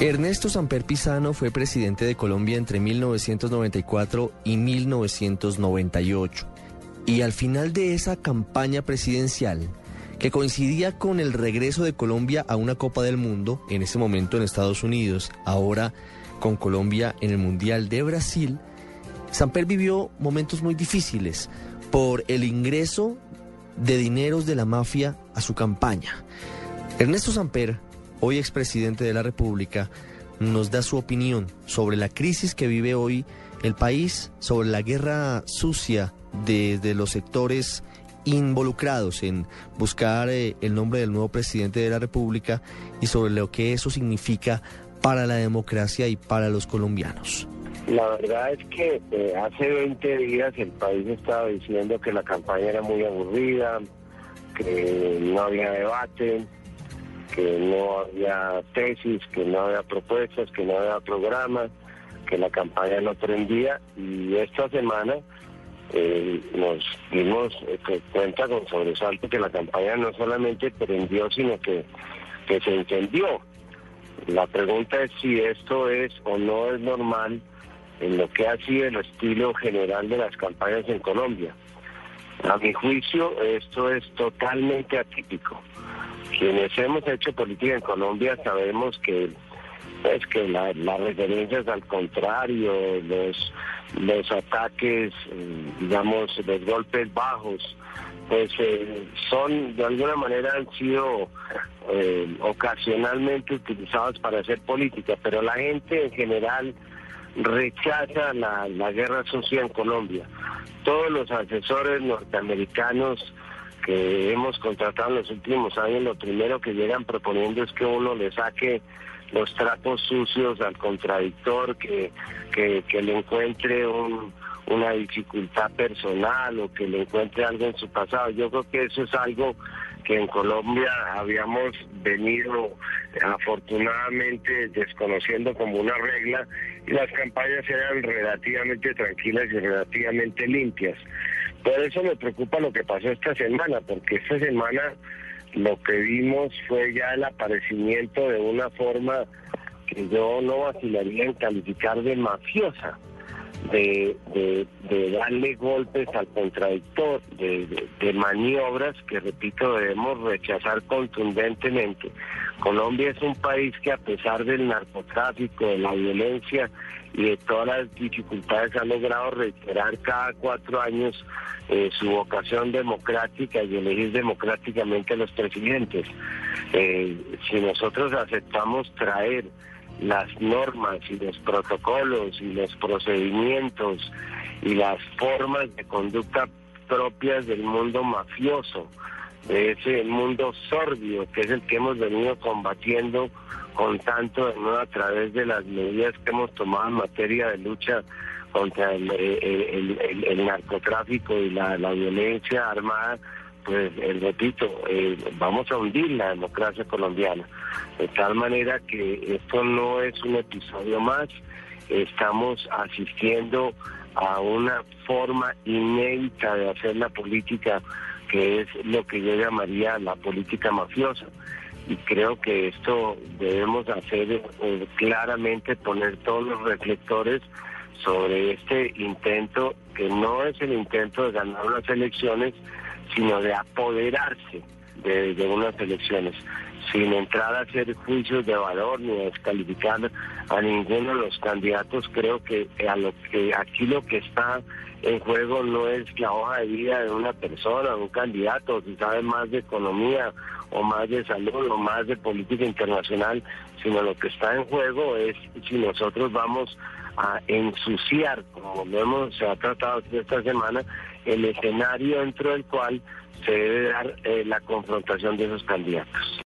Ernesto Samper Pizano fue presidente de Colombia entre 1994 y 1998. Y al final de esa campaña presidencial, que coincidía con el regreso de Colombia a una Copa del Mundo, en ese momento en Estados Unidos, ahora con Colombia en el Mundial de Brasil, Samper vivió momentos muy difíciles por el ingreso de dineros de la mafia a su campaña. Ernesto Samper, hoy expresidente de la República, nos da su opinión sobre la crisis que vive hoy el país, sobre la guerra sucia de, de los sectores involucrados en buscar eh, el nombre del nuevo presidente de la República y sobre lo que eso significa para la democracia y para los colombianos. La verdad es que eh, hace 20 días el país estaba diciendo que la campaña era muy aburrida, que no había debate, que no había tesis, que no había propuestas, que no había programa, que la campaña no prendía y esta semana eh, nos dimos eh, cuenta con sobresalto que la campaña no solamente prendió, sino que, que se encendió. La pregunta es si esto es o no es normal en lo que ha sido el estilo general de las campañas en Colombia. A mi juicio, esto es totalmente atípico. Quienes hemos hecho política en Colombia sabemos que es que las referencias al contrario, los, los ataques, digamos, los golpes bajos, pues eh, son, de alguna manera han sido eh, ocasionalmente utilizados para hacer política, pero la gente en general rechaza la, la guerra social en Colombia. Todos los asesores norteamericanos que hemos contratado en los últimos años, lo primero que llegan proponiendo es que uno le saque los trapos sucios al contradictor, que, que, que le encuentre un, una dificultad personal o que le encuentre algo en su pasado. Yo creo que eso es algo que en Colombia habíamos venido afortunadamente desconociendo como una regla y las campañas eran relativamente tranquilas y relativamente limpias. Por eso me preocupa lo que pasó esta semana, porque esta semana lo que vimos fue ya el aparecimiento de una forma que yo no vacilaría en calificar de mafiosa de, darle golpes al contradictor, de, maniobras que, repito, debemos rechazar contundentemente. Colombia es un país que a pesar del narcotráfico, de la violencia y de todas las dificultades ha logrado reiterar cada cuatro años eh, su vocación democrática y elegir democráticamente a los presidentes. Eh, si nosotros aceptamos traer las normas y los protocolos y los procedimientos y las formas de conducta propias del mundo mafioso, de ese mundo sordio que es el que hemos venido combatiendo con tanto de nuevo a través de las medidas que hemos tomado en materia de lucha contra el, el, narcotráfico y la, la violencia armada pues eh, repito, eh, vamos a hundir la democracia colombiana. De tal manera que esto no es un episodio más, estamos asistiendo a una forma inédita de hacer la política que es lo que yo llamaría la política mafiosa. Y creo que esto debemos hacer eh, claramente, poner todos los reflectores sobre este intento, que no es el intento de ganar unas elecciones, sino de apoderarse de, unas elecciones, sin entrar a hacer juicios de valor ni a descalificar a ninguno de los candidatos. Creo que a lo que aquí lo que está en juego no es la hoja de vida de una persona, de un candidato, si sabe más de economía o más de salud o más de política internacional, sino lo que está en juego es si nosotros vamos a ensuciar, como lo hemos, se ha tratado esta semana, el escenario dentro del cual se debe dar eh, la confrontación de esos candidatos.